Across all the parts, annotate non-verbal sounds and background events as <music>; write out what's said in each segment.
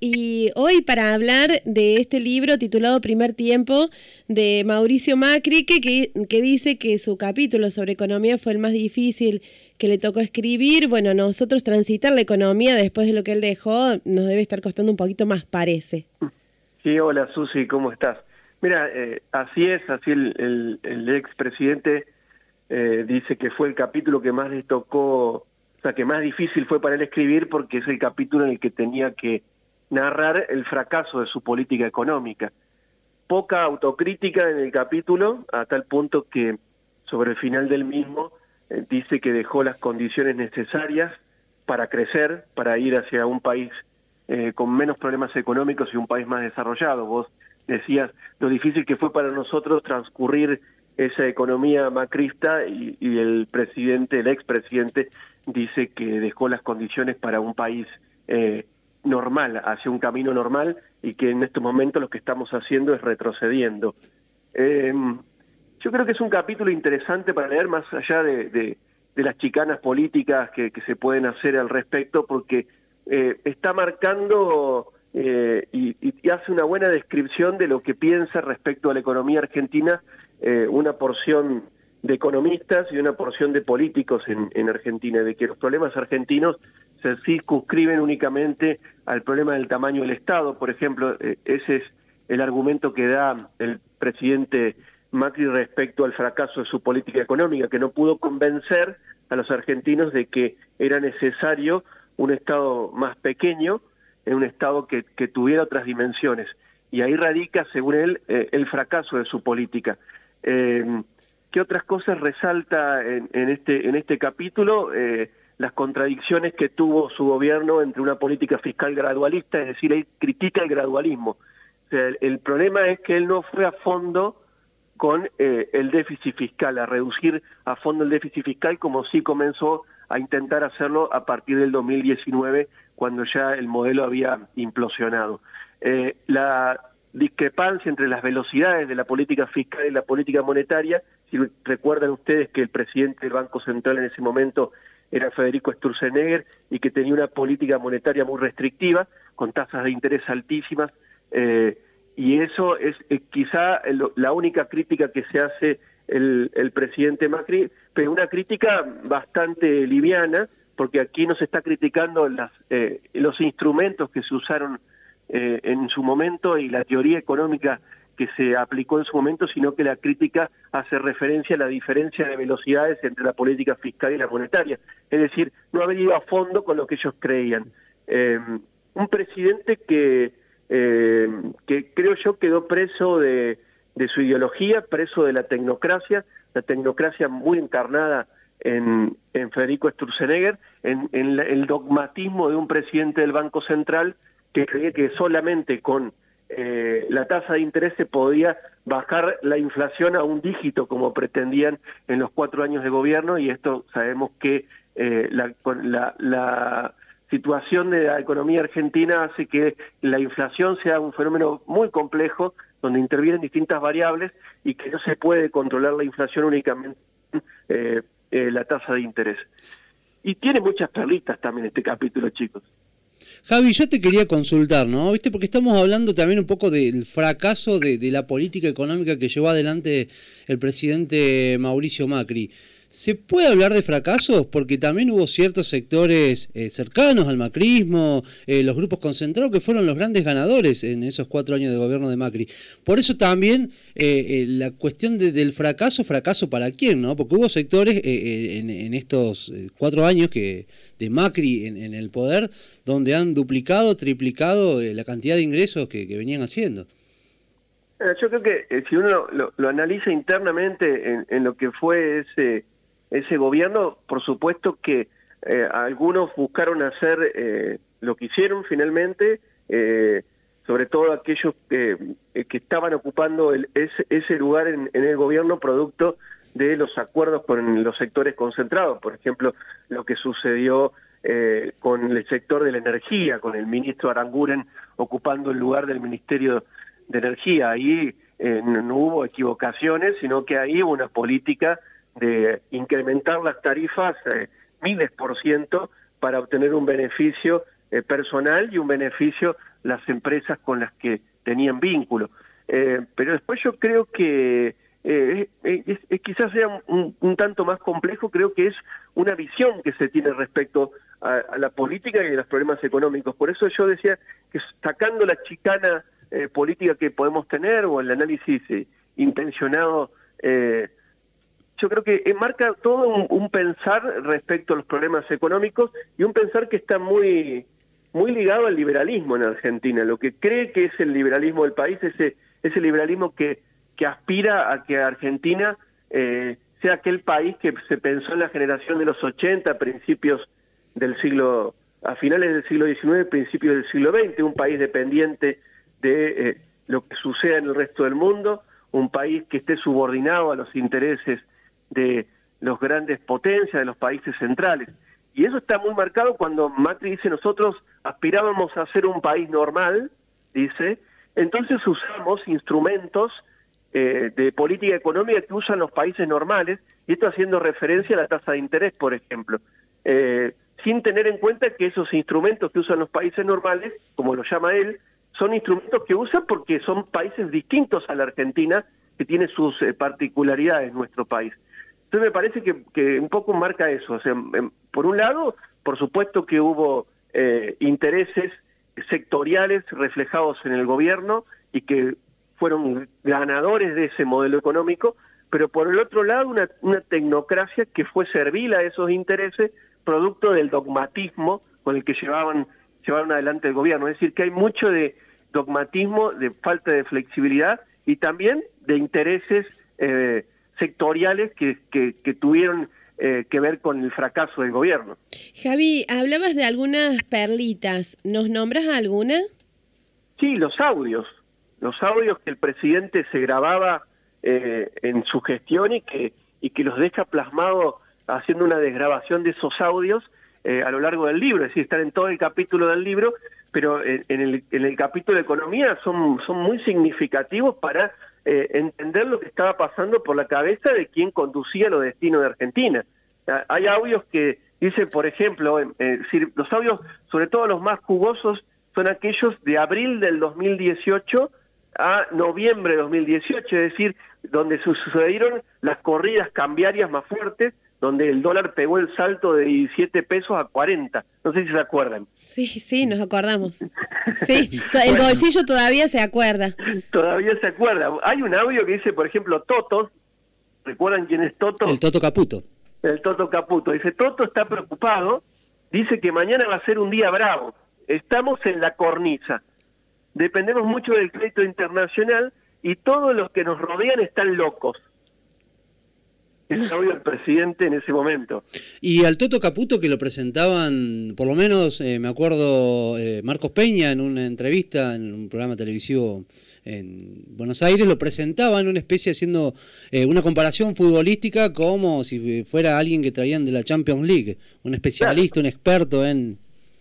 y hoy para hablar de este libro titulado Primer Tiempo de Mauricio Macri, que, que, dice que su capítulo sobre economía fue el más difícil que le tocó escribir. Bueno, nosotros transitar la economía después de lo que él dejó nos debe estar costando un poquito más, parece. Sí, hola Susi, ¿cómo estás? Mira, eh, así es, así el, el, el expresidente eh, dice que fue el capítulo que más le tocó o sea, que más difícil fue para él escribir porque es el capítulo en el que tenía que narrar el fracaso de su política económica. Poca autocrítica en el capítulo, a tal punto que sobre el final del mismo eh, dice que dejó las condiciones necesarias para crecer, para ir hacia un país eh, con menos problemas económicos y un país más desarrollado. Vos decías lo difícil que fue para nosotros transcurrir esa economía macrista y, el presidente, el expresidente, dice que dejó las condiciones para un país eh, normal, hacia un camino normal, y que en estos momentos lo que estamos haciendo es retrocediendo. Eh, yo creo que es un capítulo interesante para leer más allá de, de, las chicanas políticas que, que, se pueden hacer al respecto, porque eh, está marcando eh, y, hace una buena descripción de lo que piensa respecto a la economía argentina una porción de economistas y una porción de políticos en, en, Argentina, de que los problemas argentinos se circunscriben únicamente al problema del tamaño del Estado. Por ejemplo, eh, ese es el argumento que da el presidente Macri respecto al fracaso de su política económica, que no pudo convencer a los argentinos de que era necesario un Estado más pequeño, un Estado que, tuviera otras dimensiones. Y ahí radica, según él, eh, el fracaso de su política. Eh, ¿Qué otras cosas resalta en, este, este capítulo? Eh, las contradicciones que tuvo su gobierno entre una política fiscal gradualista, es decir, él critica el gradualismo. El, problema es que él no fue a fondo con eh, el déficit fiscal, a reducir a fondo el déficit fiscal como sí comenzó a intentar hacerlo a partir del 2019, cuando ya el modelo había implosionado. Eh, la discrepancia entre las velocidades de la política fiscal y la política monetaria. Si recuerdan ustedes que el presidente del Banco Central en ese momento era Federico Sturzenegger y que tenía una política monetaria muy restrictiva, con tasas de interés altísimas, eh, y eso es eh, quizá la única crítica que se hace el, presidente Macri, pero una crítica bastante liviana, porque aquí no se está criticando las, eh, los instrumentos que se usaron eh, en su momento y la teoría económica que se aplicó en su momento, sino que la crítica hace referencia a la diferencia de velocidades entre la política fiscal y la monetaria. Es decir, no ha venido a fondo con lo que ellos creían. Eh, un presidente que, eh, que creo yo quedó preso de, su ideología, preso de la tecnocracia, la tecnocracia muy encarnada en, Federico Sturzenegger, en, en el dogmatismo de un presidente del Banco Central que creía que solamente con eh, la tasa de interés se podía bajar la inflación a un dígito como pretendían en los cuatro años de gobierno y esto sabemos que eh, la, situación de la economía argentina hace que la inflación sea un fenómeno muy complejo donde intervienen distintas variables y que no se puede controlar la inflación únicamente eh, eh, la tasa de interés. Y tiene muchas perlitas también este capítulo, chicos. Javi, yo te quería consultar, ¿no? ¿Viste? Porque estamos hablando también un poco del fracaso de, de la política económica que llevó adelante el presidente Mauricio Macri. ¿Se puede hablar de fracasos? Porque también hubo ciertos sectores eh, cercanos al macrismo, eh, los grupos concentrados, que fueron los grandes ganadores en esos cuatro años de gobierno de Macri. Por eso también eh, la cuestión de, del fracaso, fracaso para quién, ¿no? Porque hubo sectores en, estos cuatro años que de Macri en, en, el poder donde han duplicado, triplicado la cantidad de ingresos que, venían haciendo. Yo creo que si uno lo, analiza internamente en, en, lo que fue ese ese gobierno, por supuesto que eh, algunos buscaron hacer eh, lo que hicieron finalmente, eh, sobre todo aquellos que, estaban ocupando ese, lugar en, el gobierno producto de los acuerdos con los sectores concentrados, por ejemplo, lo que sucedió con el sector de la energía, con el ministro Aranguren ocupando el lugar del Ministerio de Energía. Ahí no hubo equivocaciones, sino que ahí hubo una política de incrementar las tarifas eh, miles por ciento para obtener un beneficio eh, personal y un beneficio las empresas con las que tenían vínculo. Eh, pero después yo creo que eh, quizás sea un, tanto más complejo, creo que es una visión que se tiene respecto a, la política y a los problemas económicos. Por eso yo decía que sacando la chicana política que podemos tener o el análisis intencionado yo creo que marca todo un, pensar respecto a los problemas económicos y un pensar que está muy muy ligado al liberalismo en Argentina. Lo que cree que es el liberalismo del país, ese, ese liberalismo que, que aspira a que Argentina eh, sea aquel país que se pensó en la generación de los 80, principios del siglo, a finales del siglo XIX, principios del siglo XX, un país dependiente de eh, lo que suceda en el resto del mundo, un país que esté subordinado a los intereses de los grandes potencias de los países centrales. Y eso está muy marcado cuando Macri dice nosotros aspirábamos a ser un país normal, dice, entonces usamos instrumentos eh, de política económica que usan los países normales, y esto haciendo referencia a la tasa de interés, por ejemplo, eh, sin tener en cuenta que esos instrumentos que usan los países normales, como lo llama él, son instrumentos que usan porque son países distintos a la Argentina, que tiene sus eh, particularidades nuestro país. Entonces me parece que, un poco marca eso. Sea, em, por un lado, por supuesto que hubo eh, intereses sectoriales reflejados en el gobierno y que fueron ganadores de ese modelo económico, pero por el otro lado una, una tecnocracia que fue servil a esos intereses producto del dogmatismo con el que llevaban, llevaron adelante el gobierno. Es decir, que hay mucho de dogmatismo, de falta de flexibilidad y también de intereses eh, sectoriales que, que, tuvieron eh, que ver con el fracaso del gobierno. Javi, hablabas de algunas perlitas, ¿nos nombras alguna? Sí, los audios, los audios que el presidente se grababa eh, en su gestión y que, y que los deja plasmados haciendo una desgrabación de esos audios eh, a lo largo del libro, es decir, están en todo el capítulo del libro, pero en, el, en el capítulo de economía son, son muy significativos para eh, entender lo que estaba pasando por la cabeza de quien conducía los destinos de Argentina. Hay audios que dicen, por ejemplo, eh, los audios, sobre todo los más jugosos, son aquellos de abril del 2018 a noviembre de 2018, es decir, donde sucedieron las corridas cambiarias más fuertes, donde el dólar pegó el salto de 17 pesos a 40. No sé si se acuerdan. Sí, sí, nos acordamos. <laughs> Sí, el bolsillo todavía se acuerda. Todavía se acuerda. Hay un audio que dice, por ejemplo, Toto. ¿Recuerdan quién es Toto? El Toto Caputo. El Toto Caputo. Dice, Toto está preocupado. Dice que mañana va a ser un día bravo. Estamos en la cornisa. Dependemos mucho del crédito internacional y todos los que nos rodean están locos el audio del presidente en ese momento. Y al Toto Caputo que lo presentaban, por lo menos eh, me acuerdo eh, Marcos Peña en una entrevista en un programa televisivo en Buenos Aires, lo presentaban una especie haciendo eh, una comparación futbolística como si fuera alguien que traían de la Champions League, un especialista, un experto en...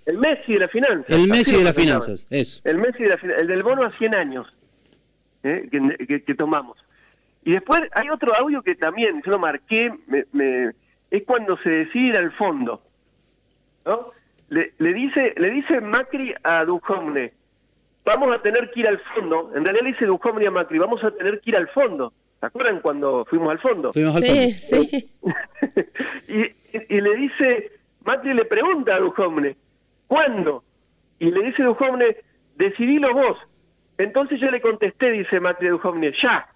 El Messi de las finanzas. El Messi de las finanzas, eso. El Messi de la, el del bono a 100 años que tomamos. Y después hay otro audio que también yo lo marqué, me, es cuando se decide al fondo. ¿no? Le, dice, le dice Macri a Duhovne, vamos a tener que ir al fondo. En realidad le dice Duhovne a Macri, vamos a tener que ir al fondo. ¿Se acuerdan cuando fuimos al fondo? Fuimos al sí, Sí. <laughs> y, le dice, Macri le pregunta a Duhovne, ¿cuándo? Y le dice Duhovne, decidilo vos. Entonces yo le contesté, dice Macri a Duhovne, ya.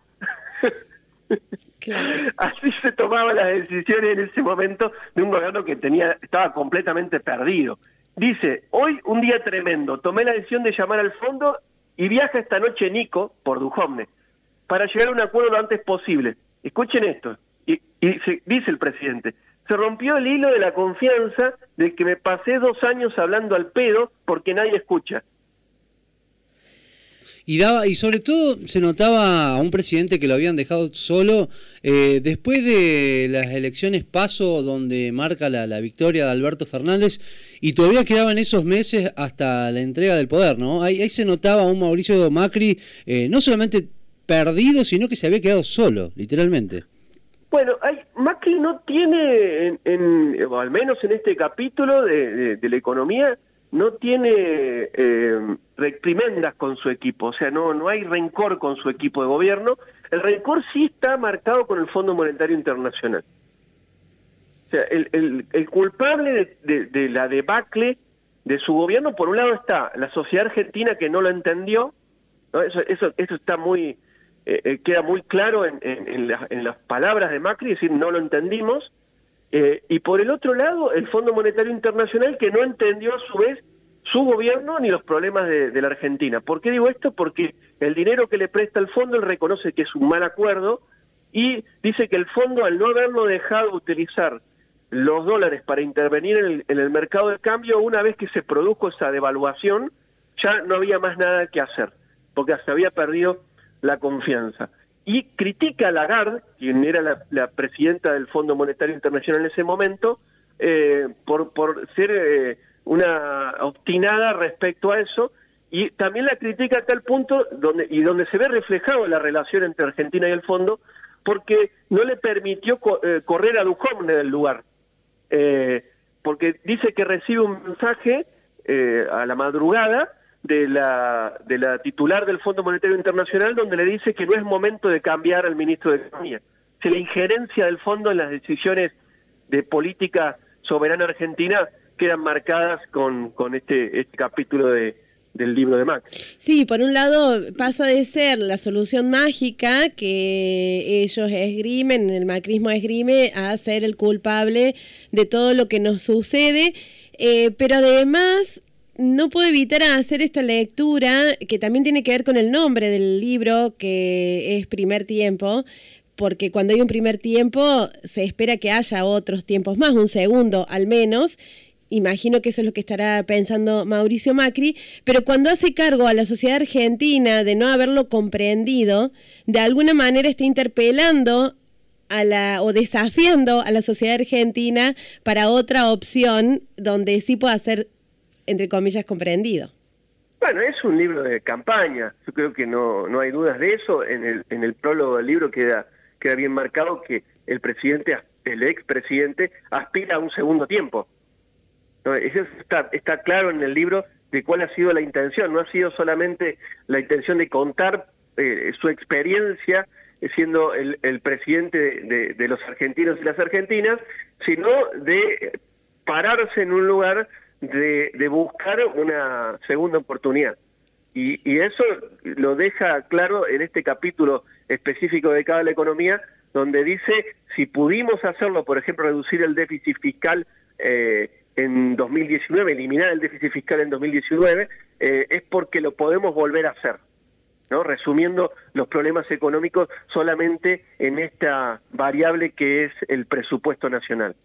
Así se tomaban las decisiones en ese momento de un gobierno que tenía estaba completamente perdido. Dice, hoy un día tremendo, tomé la decisión de llamar al fondo y viaja esta noche Nico por Dujovne para llegar a un acuerdo lo antes posible. Escuchen esto, y, dice el presidente, se rompió el hilo de la confianza de que me pasé dos años hablando al pedo porque nadie escucha y daba y sobre todo se notaba a un presidente que lo habían dejado solo eh, después de las elecciones paso donde marca la, victoria de Alberto Fernández y todavía quedaban esos meses hasta la entrega del poder no ahí, se notaba a un Mauricio Macri eh, no solamente perdido sino que se había quedado solo literalmente. Bueno, hay, Macri no tiene, en, al menos en este capítulo de, de la economía, no tiene eh, reprimendas con su equipo, o sea, no, no hay rencor con su equipo de gobierno. El rencor sí está marcado con el Fondo Monetario Internacional. O sea, el, culpable de, la debacle de su gobierno, por un lado está la sociedad argentina que no lo entendió, Eso, eso, eso está muy, eh, eh, queda muy claro en, en, las palabras de Macri, es decir, no lo entendimos, eh, y por el otro lado, el Fondo Monetario Internacional que no entendió a su vez su gobierno ni los problemas de, la Argentina. ¿Por qué digo esto? Porque el dinero que le presta el fondo, él reconoce que es un mal acuerdo y dice que el fondo, al no haberlo dejado utilizar los dólares para intervenir en el, en el mercado de cambio, una vez que se produjo esa devaluación, ya no había más nada que hacer, porque se había perdido la confianza y critica a Lagarde, quien era la, presidenta del Fondo Monetario Internacional en ese momento, eh, por, por ser eh, una obstinada respecto a eso, y también la critica a tal punto donde, y donde se ve reflejado la relación entre Argentina y el fondo, porque no le permitió eh, correr a Lujón del lugar, porque dice que recibe un mensaje a la madrugada de la, de la titular del Fondo Monetario Internacional donde le dice que no es momento de cambiar al ministro de Economía. Si la injerencia del fondo en las decisiones de política soberana argentina quedan marcadas con, este, este capítulo de, del libro de Max. Sí, por un lado pasa de ser la solución mágica que ellos esgrimen, el macrismo esgrime, a ser el culpable de todo lo que nos sucede, eh, pero además no puedo evitar hacer esta lectura que también tiene que ver con el nombre del libro, que es Primer Tiempo, porque cuando hay un primer tiempo se espera que haya otros tiempos más, un segundo al menos. Imagino que eso es lo que estará pensando Mauricio Macri, pero cuando hace cargo a la sociedad argentina de no haberlo comprendido, de alguna manera está interpelando a la, o desafiando a la sociedad argentina para otra opción donde sí pueda ser entre comillas, comprendido. Bueno, es un libro de campaña, yo creo que no, no hay dudas de eso. En el, en el prólogo del libro queda, queda bien marcado que el presidente, el expresidente, aspira a un segundo tiempo. Eso está, está claro en el libro de cuál ha sido la intención. No ha sido solamente la intención de contar eh, su experiencia siendo el, el presidente de, de, los argentinos y las argentinas, sino de pararse en un lugar de, buscar una segunda oportunidad. Y, eso lo deja claro en este capítulo específico de cada la economía, donde dice, si pudimos hacerlo, por ejemplo, reducir el déficit fiscal eh, en 2019, eliminar el déficit fiscal en 2019, eh, es porque lo podemos volver a hacer. ¿no? Resumiendo los problemas económicos solamente en esta variable que es el presupuesto nacional.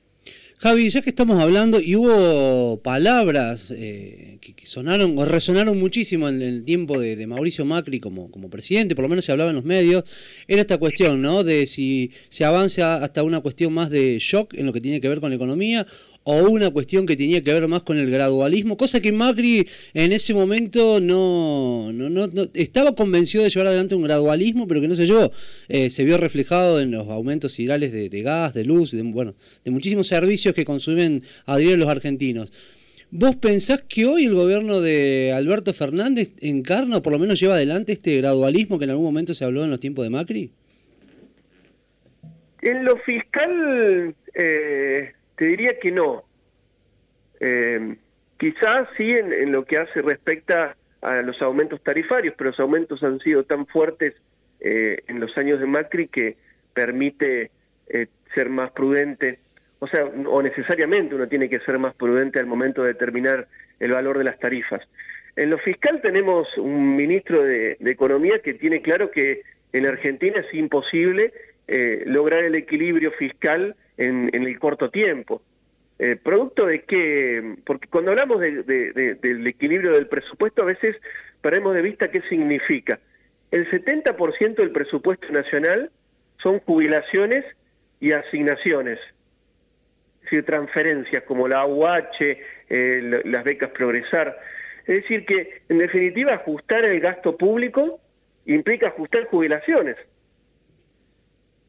Javi, ya que estamos hablando, y hubo palabras eh, que, sonaron o resonaron muchísimo en el tiempo de, Mauricio Macri como, como presidente, por lo menos se hablaba en los medios, era esta cuestión, ¿no? De si se avanza hasta una cuestión más de shock en lo que tiene que ver con la economía o una cuestión que tenía que ver más con el gradualismo, cosa que Macri en ese momento no, no, no, estaba convencido de llevar adelante un gradualismo, pero que no se llevó. Eh, se vio reflejado en los aumentos ideales de, gas, de luz, de, bueno, de muchísimos servicios que consumen a diario los argentinos. ¿Vos pensás que hoy el gobierno de Alberto Fernández encarna o por lo menos lleva adelante este gradualismo que en algún momento se habló en los tiempos de Macri? En lo fiscal, eh, te diría que no. Eh, quizás sí en, lo que hace respecta a los aumentos tarifarios, pero los aumentos han sido tan fuertes eh, en los años de Macri que permite eh, ser más prudente, o sea, o necesariamente uno tiene que ser más prudente al momento de determinar el valor de las tarifas. En lo fiscal tenemos un ministro de, Economía que tiene claro que en Argentina es imposible lograr el equilibrio fiscal en, el corto tiempo. Eh, ¿Producto de qué? Porque cuando hablamos del equilibrio del presupuesto, a veces perdemos de vista qué significa. El 70% del presupuesto nacional son jubilaciones y asignaciones, es decir, transferencias como la AUH, eh, las becas Progresar. Es decir, que en definitiva ajustar el gasto público implica ajustar jubilaciones.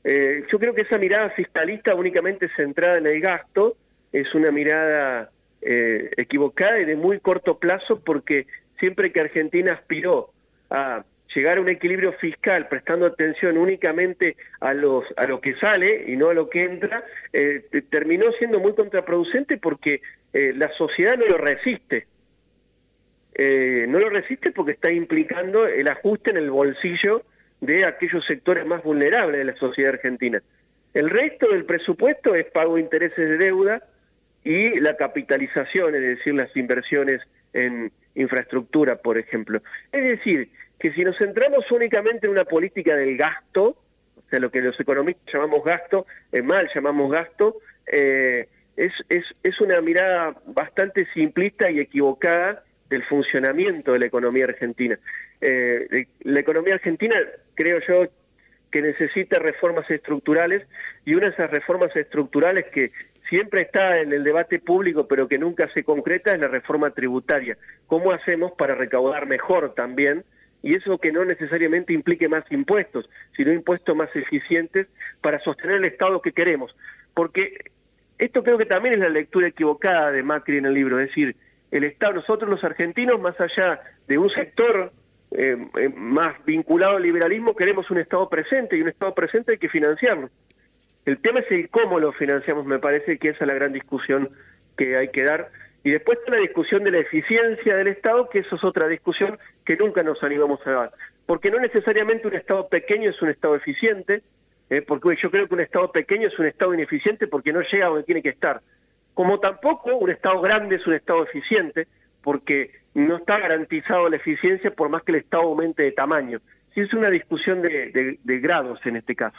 Eh, yo creo que esa mirada fiscalista únicamente centrada en el gasto es una mirada eh, equivocada y de muy corto plazo porque siempre que Argentina aspiró a llegar a un equilibrio fiscal prestando atención únicamente a los a lo que sale y no a lo que entra, eh, terminó siendo muy contraproducente porque eh, la sociedad no lo resiste. No lo resiste porque está implicando el ajuste en el bolsillo de aquellos sectores más vulnerables de la sociedad argentina. El resto del presupuesto es pago de intereses de deuda y la capitalización, es decir, las inversiones en infraestructura, por ejemplo. Es decir, que si nos centramos únicamente en una política del gasto, o sea, lo que los economistas llamamos gasto, eh, mal llamamos gasto, eh, es, es, es una mirada bastante simplista y equivocada del funcionamiento de la economía argentina. Eh, la economía argentina, creo yo, que necesita reformas estructurales y una de esas reformas estructurales que siempre está en el debate público pero que nunca se concreta es la reforma tributaria. ¿Cómo hacemos para recaudar mejor también? Y eso que no necesariamente implique más impuestos, sino impuestos más eficientes para sostener el Estado que queremos. Porque esto creo que también es la lectura equivocada de Macri en el libro, es decir, el Estado, nosotros los argentinos, más allá de un sector eh, eh, más vinculado al liberalismo, queremos un Estado presente y un Estado presente hay que financiarlo. El tema es el cómo lo financiamos, me parece que esa es la gran discusión que hay que dar. Y después está la discusión de la eficiencia del Estado, que eso es otra discusión que nunca nos animamos a dar. Porque no necesariamente un Estado pequeño es un Estado eficiente, eh, porque yo creo que un Estado pequeño es un Estado ineficiente porque no llega a donde tiene que estar. Como tampoco un Estado grande es un Estado eficiente, porque no está garantizado la eficiencia por más que el Estado aumente de tamaño. Sí es una discusión de grados en este caso.